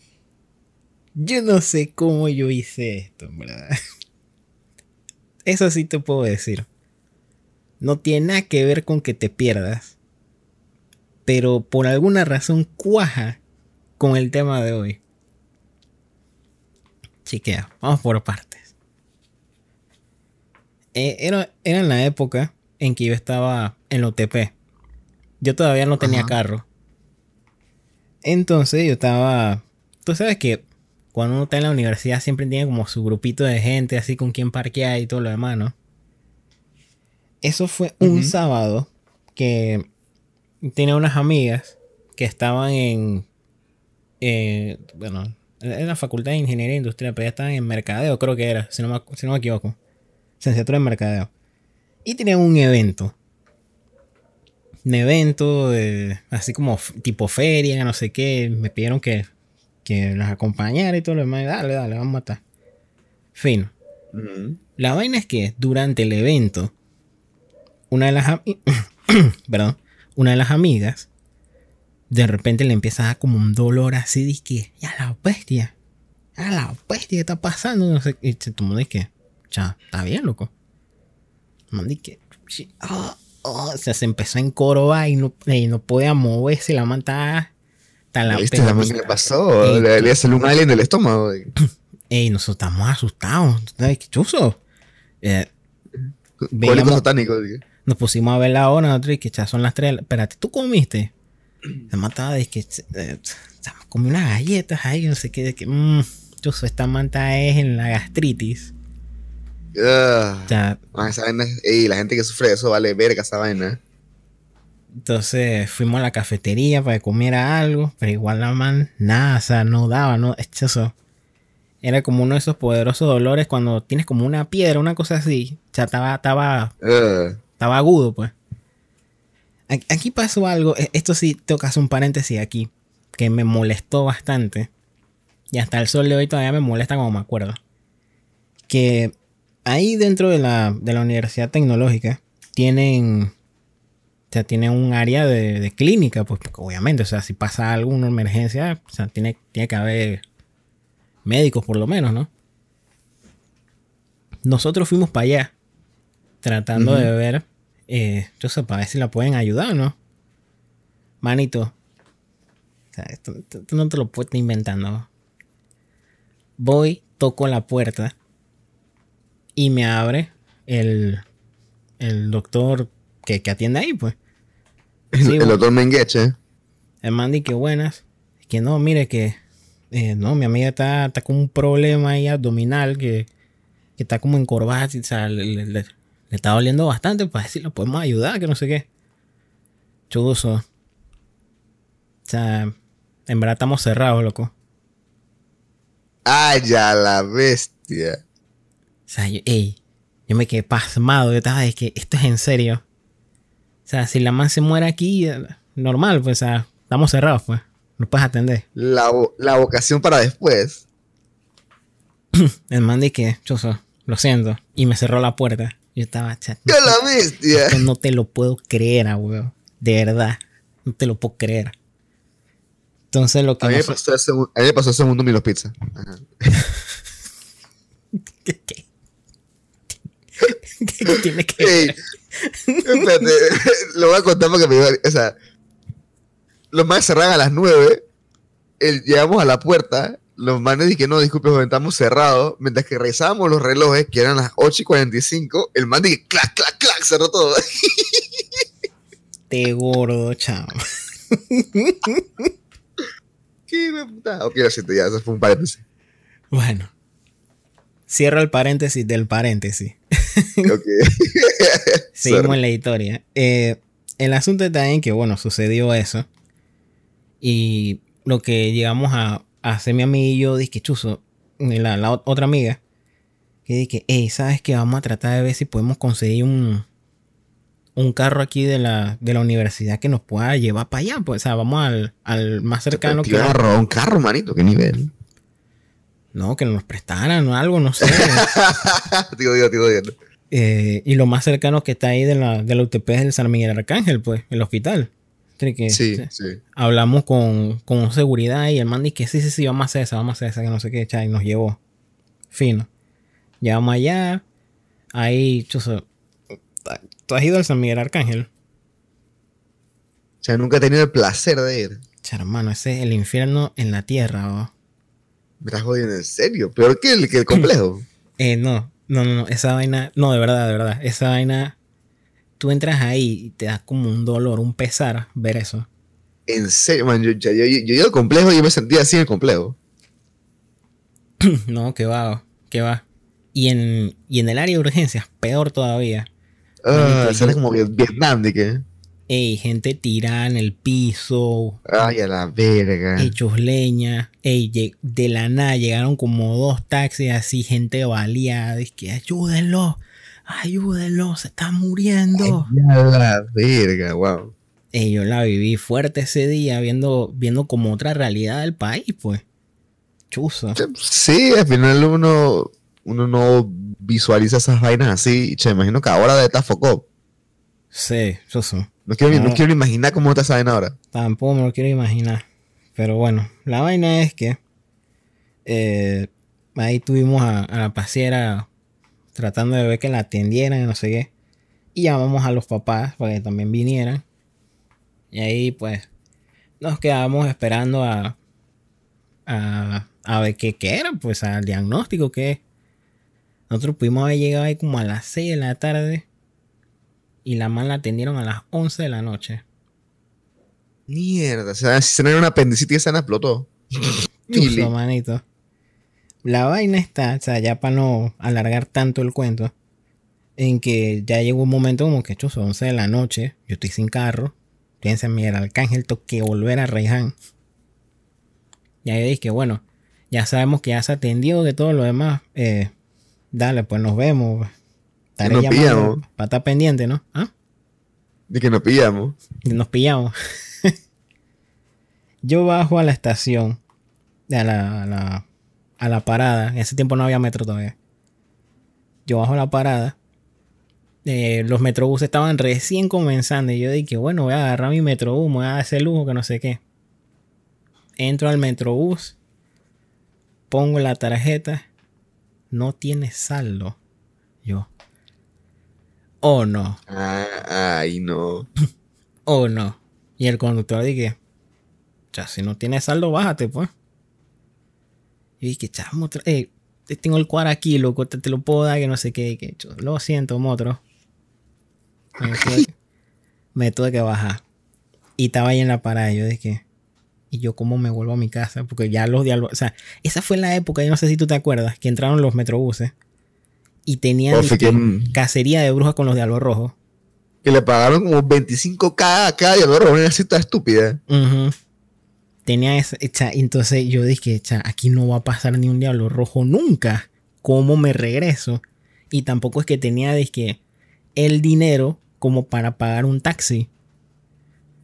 Yo no sé cómo yo hice esto, verdad. Eso sí te puedo decir. No tiene nada que ver con que te pierdas. Pero por alguna razón cuaja con el tema de hoy. Chiquea, vamos por partes. Eh, era, en la época en que yo estaba en la UTP. Yo todavía no tenía carro. Entonces yo estaba. Tú sabes que cuando uno está en la universidad siempre tiene como su grupito de gente así con quien parquear y todo lo demás, ¿no? Eso fue un sábado que tenía unas amigas que estaban en. Eh, bueno, en la facultad de ingeniería industrial, pero ya estaban en mercadeo, creo que era, si no me, si no me equivoco. Licenciatura en mercadeo. Y tenían un evento un evento, de, así como tipo feria, no sé qué. Me pidieron que, que las acompañara y todo lo demás. Dale, dale, vamos a matar. Fino. La vaina es que durante el evento, una de las perdón, una de las amigas de repente le empieza a dar como un dolor así de que ya la bestia, ya la bestia que está pasando, no sé, y se tomó de que, ya, está bien, loco. Man, que, ah, oh, o sea, se empezó a encorobar y no, y no podía moverse la manta. La ¿Viste la qué le pasó? le, le hace un alien del estómago. Ey, nosotros estamos asustados. ¿Qué chuzo? Eh, satánico. Nos pusimos a ver la hora, nosotros, y que ya son las tres. Espérate, ¿tú comiste? Se mataba de que eh, comí unas galletas ahí, no sé qué, de que, mmm, chuzo, esta manta es en la gastritis. Esa vaina, ey, la gente que sufre de eso vale verga esa vaina. Entonces fuimos a la cafetería para que comiera algo, pero igual la man, nada, o sea, no daba, no, eso. Era como uno de esos poderosos dolores cuando tienes como una piedra, una cosa así. O sea, estaba, estaba, estaba agudo, pues. Aquí- pasó algo, e- esto sí hacer un paréntesis aquí, que me molestó bastante. Y hasta el sol de hoy todavía me molesta como me acuerdo. Que ahí dentro de la, de la Universidad Tecnológica tienen, o sea, tienen un área de, de clínica, pues obviamente, o sea, si pasa alguna emergencia, o sea, tiene, tiene que haber médicos por lo menos, ¿no? Nosotros fuimos para allá tratando de ver, eh, entonces para ver si la pueden ayudar, ¿no? Manito, o sea, esto no te lo puedes estar inventando. Voy, toco la puerta y me abre el, el doctor que, que atiende ahí, pues. el, Sí, el bueno. doctor Mengeche. El man que buenas. Que no, mire que. eh, no, mi amiga está, está con un problema ahí abdominal que, que está como encorvada. O sea, le, le- le- le está doliendo bastante para decir, lo podemos ayudar, que no sé qué. Chuzo. O sea, en verdad estamos cerrados, loco. ¡Ay, ya la bestia! O sea, yo, ey, yo me quedé pasmado. Yo estaba de que esto es en serio. O sea, si la man se muere aquí, normal, pues, o sea, estamos cerrados, pues. No puedes atender. La, la vocación para después. El man de que, chuzo, lo siento. Y me cerró la puerta. Yo estaba, chat. ¡Ya la bestia! No te lo puedo creer, ah, weón. De verdad. No te lo puedo creer. Entonces lo que A mí, me pasó a mí me pasó Milos Pizza. Ajá. ¿Qué? ¿Qué? ¿Qué tiene que Ey, ver? espérate, lo voy a contar porque me iba O sea, los manes cerraban a las 9. el- llegamos a la puerta. Los manes dijeron, no, disculpe, joven, estamos cerrados. Mientras que revisábamos los relojes, que eran las 8 y 45, el man dije, clac, clac, clac, cerró todo. Te gordo, chao. ¿Qué me puta? Ok, lo siento, ya, eso fue un paréntesis. Bueno. Cierro el paréntesis del paréntesis. Seguimos en la historia. Eh, el asunto está en que, bueno, sucedió eso. Y lo que llegamos a, a hacer mi amiga y yo, dije, chuzo, la, la ot- otra amiga, que dije, hey, ¿sabes qué? Vamos a tratar de ver si podemos conseguir un, un carro aquí de la, de la universidad que nos pueda llevar para allá. Pues, o sea, vamos al, al más cercano que... a robar un carro, manito, qué nivel. No, que nos prestaran o algo, no sé. digo, digo, digo, digo. Eh, y lo más cercano que está ahí de la, de la UTP es el San Miguel Arcángel, pues, el hospital. Que- Sí, sí. sí. Hablamos con, con seguridad y el man dice que sí, sí, sí, vamos a hacer esa, vamos a hacer esa, que no sé qué, y nos llevó. Fino. Llegamos allá. Ahí, chuzo. ¿Tú has ido al San Miguel Arcángel? O sea, nunca he tenido el placer de ir. Cha, hermano, ese es el infierno en la tierra, ¿o? Me estás jodiendo en serio. Peor que el, que el complejo. Eh, no, no, no, no, esa vaina, no, de verdad, de verdad, esa vaina, tú entras ahí y te da como un dolor, un pesar ver eso. En serio, man. Yo, yo, yo, yo, al complejo y yo me sentía así en el complejo. No, que va, que va. Y en, y en el área de urgencias, peor todavía. Ah, Manito, sale como Viet- Vietnam, de que. Ey, gente tirada en el piso, Ay, a la verga. hechos leña. Ey, de la nada llegaron como dos taxis así, gente baleada. Es que ayúdenlo, ayúdenlo, se está muriendo. Ay, la verga, wow. Ey, yo la viví fuerte ese día, viendo, viendo como otra realidad del país, pues. Chuzo. Sí, al final uno, uno no visualiza esas vainas así. Che, imagino que ahora de estar focó. Sí, chuzo. No quiero, no No. quiero imaginar cómo está esa vaina ahora. Tampoco me lo quiero imaginar. Pero bueno, la vaina es que eh, ahí tuvimos a, la pasiera tratando de ver que la atendieran y no sé qué. Y llamamos a los papás para que también vinieran. Y ahí pues nos quedamos esperando a, a, a ver qué, qué era, pues al diagnóstico que nosotros pudimos haber llegado ahí como a las 6 de la tarde. Y la man la atendieron a las 11 de la noche. Mierda, o sea, si se era una apendicitis, esa no explotó. Chuzo, manito. La vaina está, o sea, ya para no alargar tanto el cuento, en que ya llegó un momento como que, chuzo, 11 de la noche, yo estoy sin carro, piensa Miguel Arcángel, toque volver a Reiján. Y ahí dije, bueno, ya sabemos que ya se atendió de todo lo demás. Eh, dale, pues nos vemos. Estaré nos pillamos. Para estar pendiente, ¿no? ¿Ah? De que nos pillamos. Nos pillamos. Yo bajo a la estación, a la, a la, a la parada. En ese tiempo no había metro todavía. Yo bajo a la parada eh, los metrobús estaban recién comenzando y yo dije, bueno, voy a agarrar mi metrobús, me voy a ese lujo que no sé qué. Entro al metrobús, pongo la tarjeta, no tiene saldo. Yo. Oh no. Ah, ay, no. oh no. Y el conductor dije, ya, si no tiene saldo, bájate, pues. Y dije, chamo, eh, tengo el cuadro aquí, loco, te, lo puedo dar, que no sé qué. Que, lo siento, motro. Me tuve, que bajar. Y estaba ahí en la parada. Y yo dije, ¿y yo cómo me vuelvo a mi casa? Porque ya los diálogos. O sea, esa fue la época, yo no sé si tú te acuerdas, que entraron los metrobuses y tenían cacería de brujas con los diálogos rojos. Que le pagaron como 25 cada, cada diálogo rojo, una cita estúpida. Tenía esa. entonces yo dije, aquí no va a pasar ni un diablo rojo nunca. ¿Cómo me regreso? Y tampoco es que tenía, dije, el dinero como para pagar un taxi.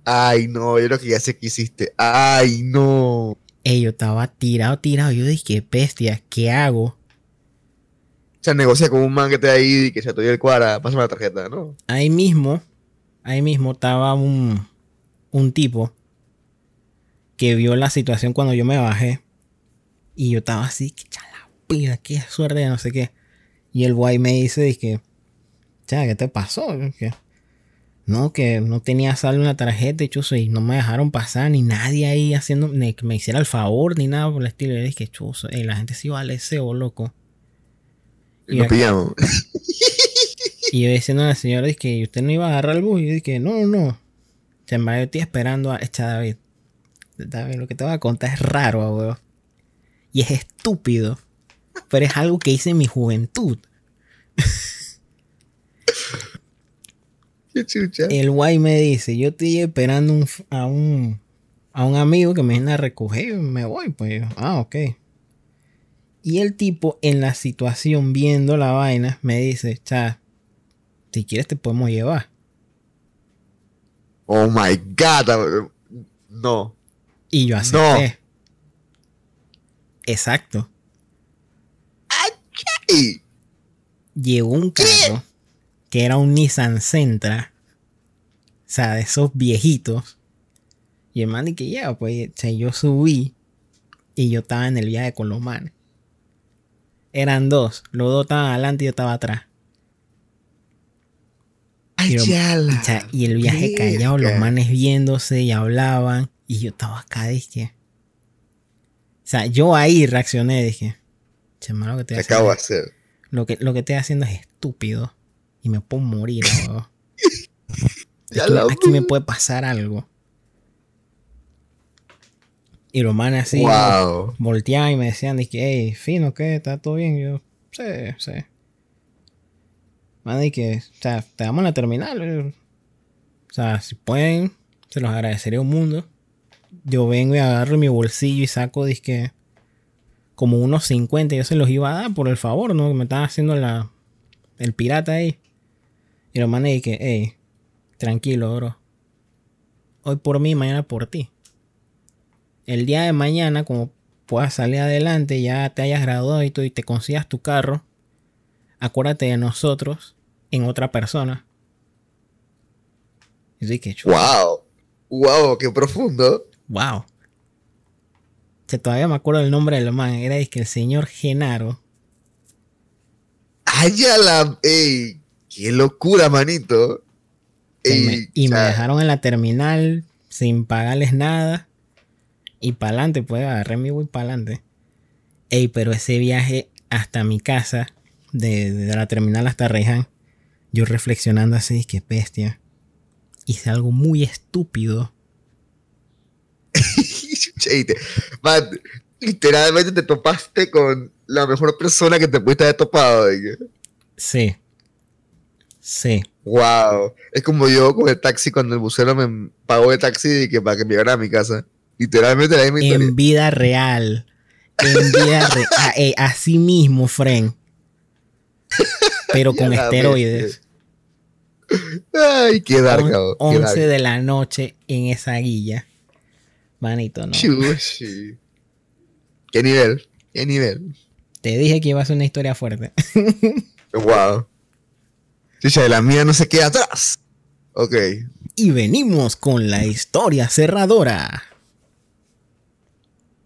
Ay, no, yo creo que ya sé que hiciste. Ay, no. Ey, yo estaba tirado, tirado. Yo dije, qué bestia, ¿qué hago? O sea, negocia con un man que esté ahí y que se te el cuadra, pásame la tarjeta, ¿no? Ahí mismo, ahí mismo estaba un, un tipo que vio la situación cuando yo me bajé. Y yo estaba así, que pida, qué suerte, no sé qué. Y el guay me dice, que ¿qué te pasó? no, que no tenía saldo en la tarjeta, chuzo, y no me dejaron pasar, ni nadie ahí haciendo, ni que me hiciera el favor, ni nada por el estilo. Y dije, chuzo, y la gente sí vale ese loco. Y, pillamos. y yo diciendo a la señora, que usted no iba a agarrar el bus. Y yo dije, no, no, no. yo estoy esperando a esta David. Lo que te voy a contar es raro, weón. Y es estúpido. Pero es algo que hice en mi juventud. El guay me dice, yo estoy esperando a, un, a un amigo que me viene a recoger y me voy. Pues ah, ok. Y el tipo en la situación, viendo la vaina, me dice, cha, si quieres te podemos llevar. Oh my god. No. Y yo acepté. Exacto. Llegó un carro que era un Nissan Sentra, o sea, de esos viejitos. Y el man que ya, pues, yo subí y yo estaba en el viaje con los manes. Eran dos, los dos estaban adelante y yo estaba atrás. Ay, y, el viaje callado, los manes viéndose y hablaban. Y yo estaba acá, dije. O sea, yo ahí reaccioné, dije. Che, malo que te acabo de hacer. Lo que, lo que estoy haciendo es estúpido y me puedo morir. aquí, me puede pasar algo. Y los manes así volteaban y me decían, que, hey, fino, ¿qué? ¿Está todo bien? yo, sí, sí. Man, que, o sea, te damos la terminal. O sea, si pueden, se los agradecería un mundo. Yo vengo y agarro mi bolsillo y saco, disque, como unos 50. Yo se los iba a dar por el favor, ¿no? Que me estaba haciendo la, el pirata ahí. Y lo mandé y que, hey, tranquilo, bro. Hoy por mí, mañana por ti. El día de mañana, como puedas salir adelante, ya te hayas graduado y, y te consigas tu carro, acuérdate de nosotros en otra persona. Y dije, wow, wow, qué profundo. Wow. O todavía me acuerdo el nombre del man. Era que el señor Genaro. ¡Ay, la! ¡Ey! ¡Qué locura, manito! y me dejaron en la terminal sin pagarles nada. Y para adelante, pues agarré mi voy para adelante. Ey, pero ese viaje hasta mi casa, de, la terminal hasta Rejan, yo reflexionando así, que bestia. Hice algo muy estúpido. Man, literalmente te topaste con la mejor persona que te pudiste haber topado. Sí. Sí. Wow. Es como yo con el taxi cuando el bucero me pagó el taxi y que para que me llevara a mi casa. Literalmente la misma historia. En vida real. En vida real. Eh, así mismo, Fren. Pero con esteroides. Ay, qué qué 11 darga. de la noche en esa guilla. Manito, no. Chushi. ¿Qué nivel? ¿Qué nivel? Te dije que iba a ser una historia fuerte. Wow. Chucha, de la mía no se queda atrás. Ok. Y venimos con la historia cerradora.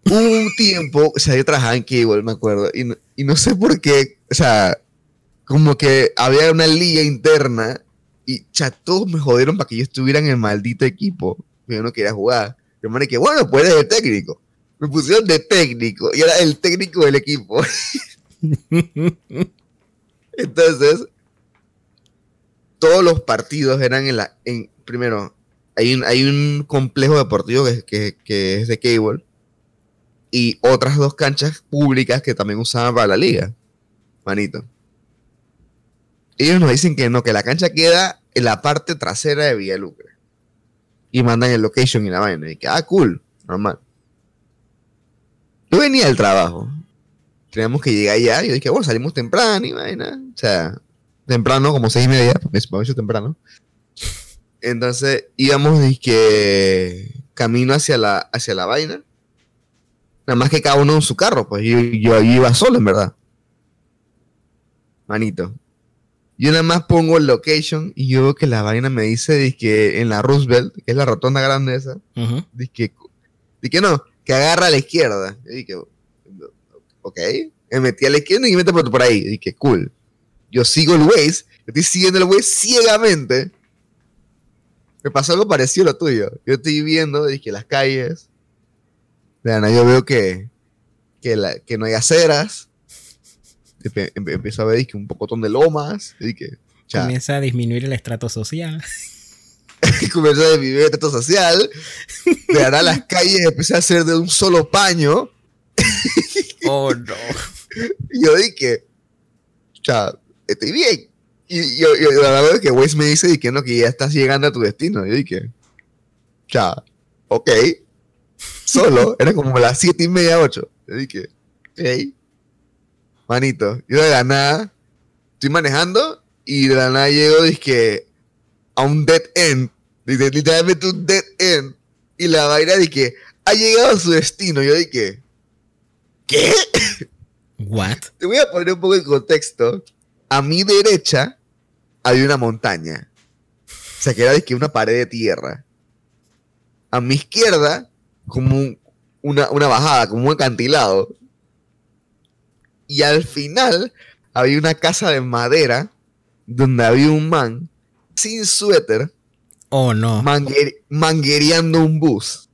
Hubo un tiempo, o sea, yo trabajaba en Cable, me acuerdo, y no, y no sé por qué, o sea, como que había una liga interna y cha, todos me jodieron para que yo estuviera en el maldito equipo. Yo no quería jugar. Yo me que bueno, pues eres el técnico. Me pusieron de técnico y era el técnico del equipo. Entonces, todos los partidos eran en la. En, primero, hay un, hay un complejo deportivo que, que- que es de Cable y otras dos canchas públicas que también usaban para la liga. Manito. Ellos nos dicen que no, que la cancha queda en la parte trasera de Villalucre. Y mandan el location y la vaina. Y que, ah, cool, normal. Yo venía del trabajo. Teníamos que llegar allá. Y yo dije, bueno, salimos temprano y vaina. O sea, temprano, como seis y media, es mucho temprano. Entonces íbamos que camino hacia la, hacia la vaina. Nada más que cada uno en su carro, pues yo, yo, yo iba solo, en verdad. Manito. Yo nada más pongo el location y yo veo que la vaina me dice que en la Roosevelt, que es la rotonda grande esa, Ujú. Dice que no, que agarra a la izquierda. Y dije, ok. Me metí a la izquierda y me metí por, por ahí. Dije, cool. Yo sigo el Waze, estoy siguiendo el Waze ciegamente. Me pasó algo parecido a lo tuyo. Yo estoy viendo, dije, las calles. Vean, yo veo que, que, la- que no hay aceras. Empiezo a ver dije, un pocotón de lomas. Y Comienza a disminuir el estrato social. comenzó a vivir esto social. De ahora las calles empecé a hacer de un solo paño. Oh, no. Y yo dije, cha, estoy bien. Y yo, yo la verdad es que Wes me dice que no, que ya estás llegando a tu destino. Yo dije, cha, ok. Solo, era como las siete y media, ocho. Yo dije, ok. Manito, yo de la nada estoy manejando y de la nada llego, dije, a un dead end. Dice, literalmente un dead end. Y la vaina dije, ha llegado a su destino. Yo dije, ¿qué? What? Te voy a poner un poco en contexto. A mi derecha había una montaña. O sea, que era de que una pared de tierra. A mi izquierda, como un- una, una bajada, como un acantilado. Y al final había una casa de madera donde había un man sin suéter Oh, no. manguer- manguereando un bus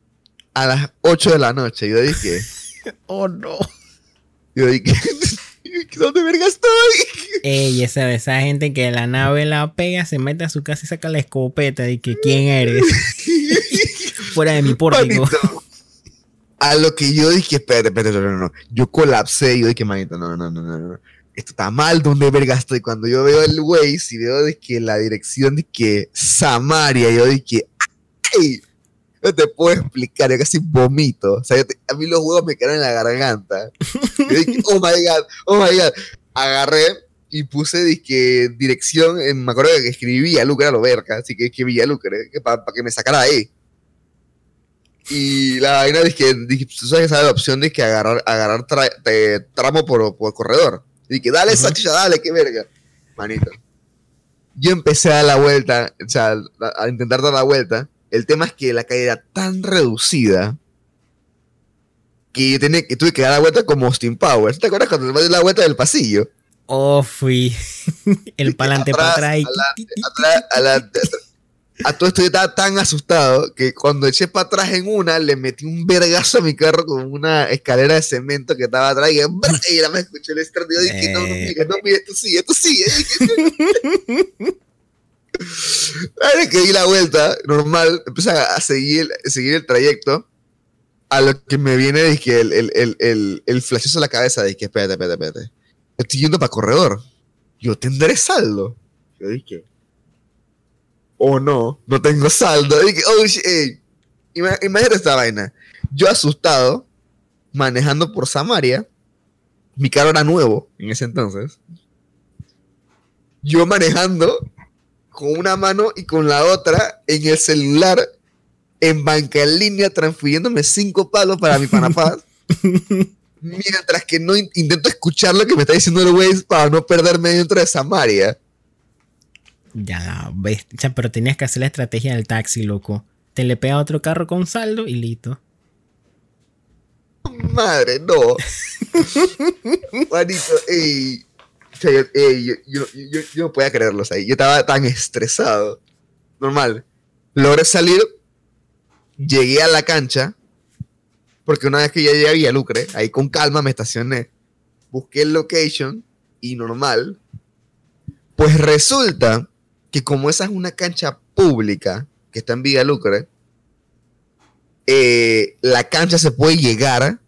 a las 8 de la noche. Yo dije, Oh, no. yo dije, ¿dónde verga estoy? Ey, esa, esa gente que la nave la pega, se mete a su casa y saca la escopeta y que quién eres. Fuera de mi pórtico. Manito, A lo que yo dije, espérate, espérate, no, no, no. Yo colapsé yo dije, manito, no, no, no, no, no. Esto está mal, ¿dónde verga estoy? Cuando yo veo el Waze y veo de que la dirección de que Samaria, yo dije, ¡ay! No te puedo explicar, yo casi vomito. O sea, te- a mí los huevos me quedan en la garganta. Yo dije, oh my god, oh my god. Agarré y puse dizque, dirección, en, me acuerdo que escribí Villalucre a lo verga, así que escribí Villalucre, para que me sacara ahí. Y la vaina es que, dije, tú sabes que sabe la opción de que agarrar, agarrar tra- tramo por, por corredor. Y que dale, Ujú. Sacha, dale, qué verga. Manito. Yo empecé a dar la vuelta, o sea, a, a intentar dar la vuelta. El tema es que la calle era tan reducida que, yo tenía, que tuve que dar la vuelta como Austin Powers. ¿Te acuerdas cuando te la vuelta del pasillo? Oh, fui. El pa'lante para atrás. y- atrás, adelante, atrás. A todo esto yo estaba tan asustado que cuando eché para atrás en una, le metí un vergazo a mi carro con una escalera de cemento que estaba atrás y, y ya me escuché el estreno. Yo dije, no, no, Eh. mira, no, mira, esto sí, esto sí. Ahora que di la vuelta, normal, empecé a a seguir, a seguir el trayecto. A lo que me viene es que el, el, el, el, el flashazo a la cabeza de que espérate, espérate, espérate. Estoy yendo para corredor. Yo tendré saldo. Yo dije, o no, no tengo saldo. Y que, oh, shit, Imagínate esta vaina. Yo asustado, manejando por Samaria. Mi carro era nuevo en ese entonces. Yo manejando con una mano y con la otra en el celular, en banca en línea, transfiriéndome cinco palos para mi panapaz. mientras que no in- intento escuchar lo que me está diciendo el Waze para no perderme dentro de Samaria. Ya, ves, ya, pero tenías que hacer la estrategia del taxi, loco. Te le pega otro carro con saldo y listo. Madre, no. Manito, ey. Yo, yo, yo- yo- no podía creerlo. o sea, yo estaba tan estresado. Normal. Logré salir. Llegué a la cancha. Porque una vez que ya llegué a Villalucre, ahí con calma me estacioné. Busqué el location y normal. Pues resulta que como esa es una cancha pública que está en Villalucre, eh, la cancha se puede llegar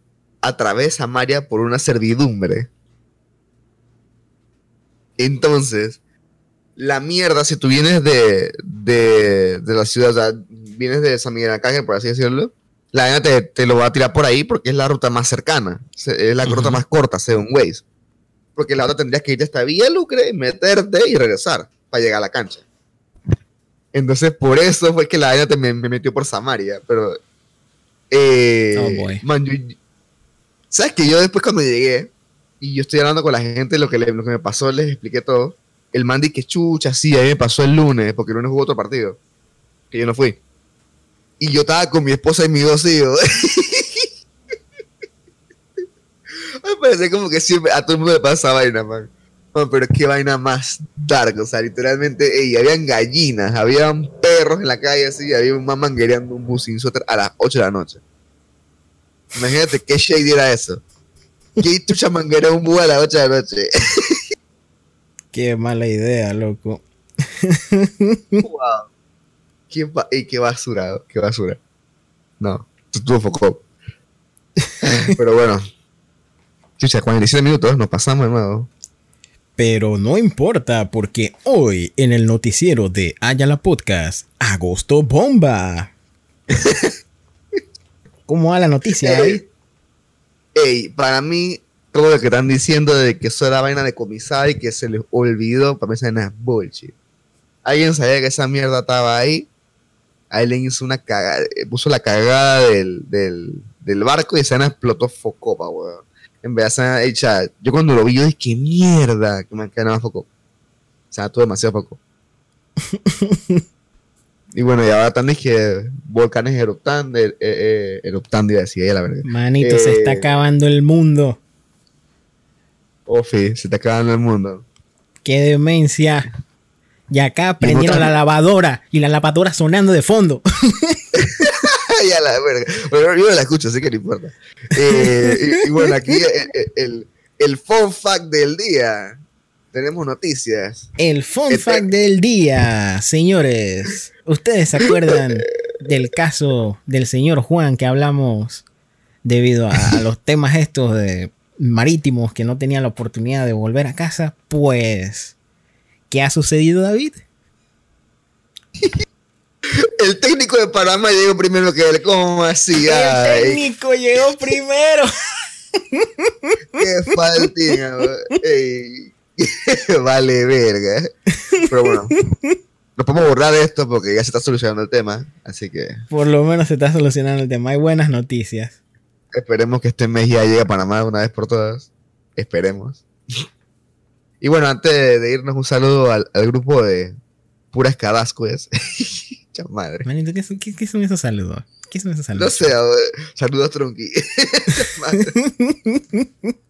a través de Samaria por una servidumbre. Entonces, la mierda, si tú vienes de, de, de la ciudad, o sea, vienes de San Miguel Arcángel, por así decirlo, la vaina te, te lo va a tirar por ahí porque es la ruta más cercana, es la ruta más corta, según Waze. Porque la otra tendrías que irte hasta Villa Lucre, meterte y regresar para llegar a la cancha. Entonces, por eso fue que la vaina te me, me metió por Samaria, pero... eh, Oh, boy. man, yo- ¿Sabes que yo después cuando llegué y yo estoy hablando con la gente lo que, le- lo que me pasó, les expliqué todo? El man que chucha, sí, a mí me pasó el lunes, porque el lunes hubo otro partido, que yo no fui. Y yo estaba con mi esposa y mis dos hijos. Me parece como que siempre a todo el mundo le pasa esa vaina, man. Man, pero qué vaina más dark, o sea, literalmente, ey, habían gallinas, habían perros en la calle así, había un man manguereando un bus sin suéter a las 8 de la noche. Imagínate qué shady era eso. ¿Qué tucha manguera un bus a las 8 de la noche? Qué mala idea, loco. wow. Qué, ba- ey, qué basura, qué basura. No, tuvo foco. Pero bueno. Chucha, 47 minutos, nos pasamos de nuevo. Pero no importa, porque hoy en el noticiero de Ayala Podcast, Agosto Bomba. ¿Cómo va la noticia, David? Ey, para mí, todo lo que están diciendo de que eso era vaina de comisada y que se les olvidó, para mí es bullshit. Alguien sabía que esa mierda estaba ahí. Alguien hizo una cagada, puso la cagada del, del, del barco y esa explotó focopa, weón. En vez de esa vaina hecha, yo cuando lo vi, yo dije, qué mierda, que me más foco. O sea, todo demasiado foco. y bueno, y ahora están que volcanes eruptando, eh, eh, eruptando y así, ya la verdad. Manito, se Eh. está acabando el mundo. Ofi, se está acabando el mundo. Qué demencia. Y acá prendieron la lavadora y la lavadora sonando de fondo. la verga. Bueno, yo no la escucho, así que no importa. Eh, y, y bueno, aquí el, el, el fun fact del día. Tenemos noticias. El fun Este- fact del día, señores. ¿Ustedes se acuerdan del caso del señor Juan que hablamos debido a, a los temas estos de marítimos que no tenían la oportunidad de volver a casa? Pues, ¿qué ha sucedido, David? El técnico de Panamá llegó primero que él. ¿Cómo así? El técnico llegó primero. qué faltina. Vale, verga. Pero bueno, nos podemos borrar de esto porque ya se está solucionando el tema. Así que Por lo menos se está solucionando el tema. Hay buenas noticias. Esperemos que este mes ya llegue a Panamá una vez por todas. Esperemos. Y bueno, antes de irnos, un saludo al, al grupo de Puras Cadascues. Cha madre. Manito, ¿qué, son- qué- qué son esos saludos? ¿Qué son esos No saludos? sé, a ver, saludos. Cha madre.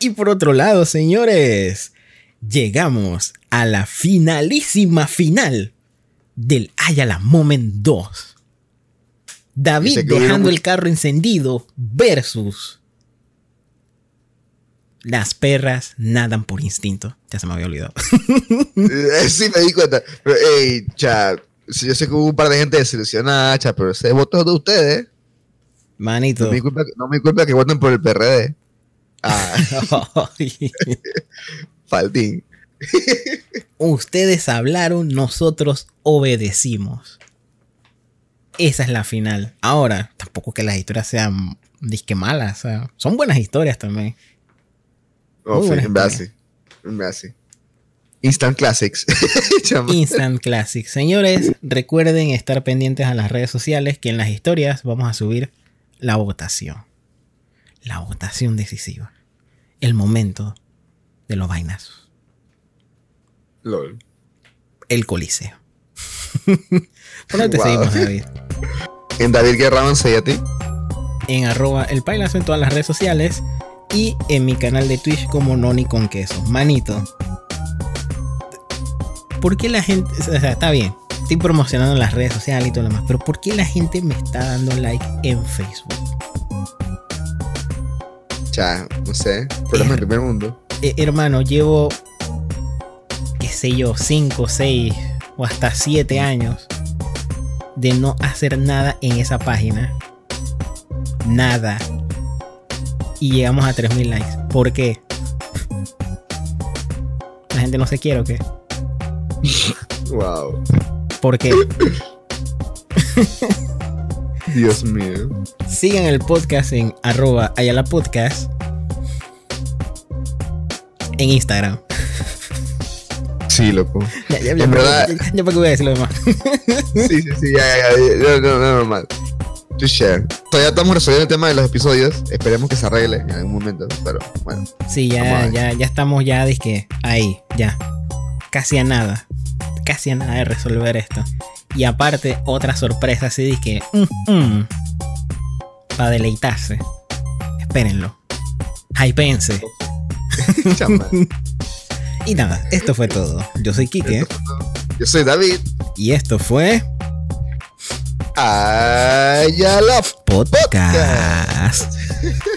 Y por otro lado, señores, llegamos a la finalísima final del Ayala Moment 2. David dejando el carro encendido versus las perras nadan por instinto. Ya se me había olvidado. Eh, sí, me di cuenta. Pero, hey, cha, yo sé que hubo un par de gente desilusionada, cha, pero ese voto de ustedes. Manito. No me culpa, no me culpa que voten por el PRD. Ah, faltín. Ustedes hablaron, nosotros obedecimos. Esa es la final. Ahora, tampoco que las historias sean disque malas. O sea, son buenas historias también. Oh, Muy sí, buena sí. En verdad sí. Instant Classics. Instant Classic. Señores, recuerden estar pendientes a las redes sociales que en las historias vamos a subir la votación. La votación decisiva. El momento de los vainazos. Lol. El coliseo. ¿Por dónde te Wow. seguimos, David? En David Guerra 11 y a ti. En arroba el pailazo en todas las redes sociales y en mi canal de Twitch como Noni con queso. Manito. ¿Por qué la gente... O sea, está bien. Estoy promocionando las redes sociales y todo lo demás. Pero ¿por qué la gente me está dando like en Facebook? Ya, no sé. Problemas del primer mundo. Eh, hermano, llevo, qué sé yo, 5, 6 o hasta 7 años de no hacer nada en esa página. Nada. Y llegamos a 3000 likes. ¿Por qué? La gente no se quiere o qué? Wow. ¿Por qué? Dios mío. Sigan el podcast en arroba Ayala Podcast en Instagram. Sí, loco. Ya, ya, ya, En verdad- ya, ya, ya, ¿para qué voy a decir lo demás? Sí, sí, sí, ya, ya, ya, no, no, no, normal. To share. Todavía estamos resolviendo el tema de los episodios. Esperemos que se arregle en algún momento, pero bueno. Sí, ya, ya, ya estamos ya, dizque, ahí, ya. Casi a nada. Casi a nada de resolver esto. Y aparte, otra sorpresa así, dizque, para deleitarse. Espérenlo. Hypense. Y nada, esto fue todo. Yo soy Kike Yo soy David. y esto fue Ayala Podcast.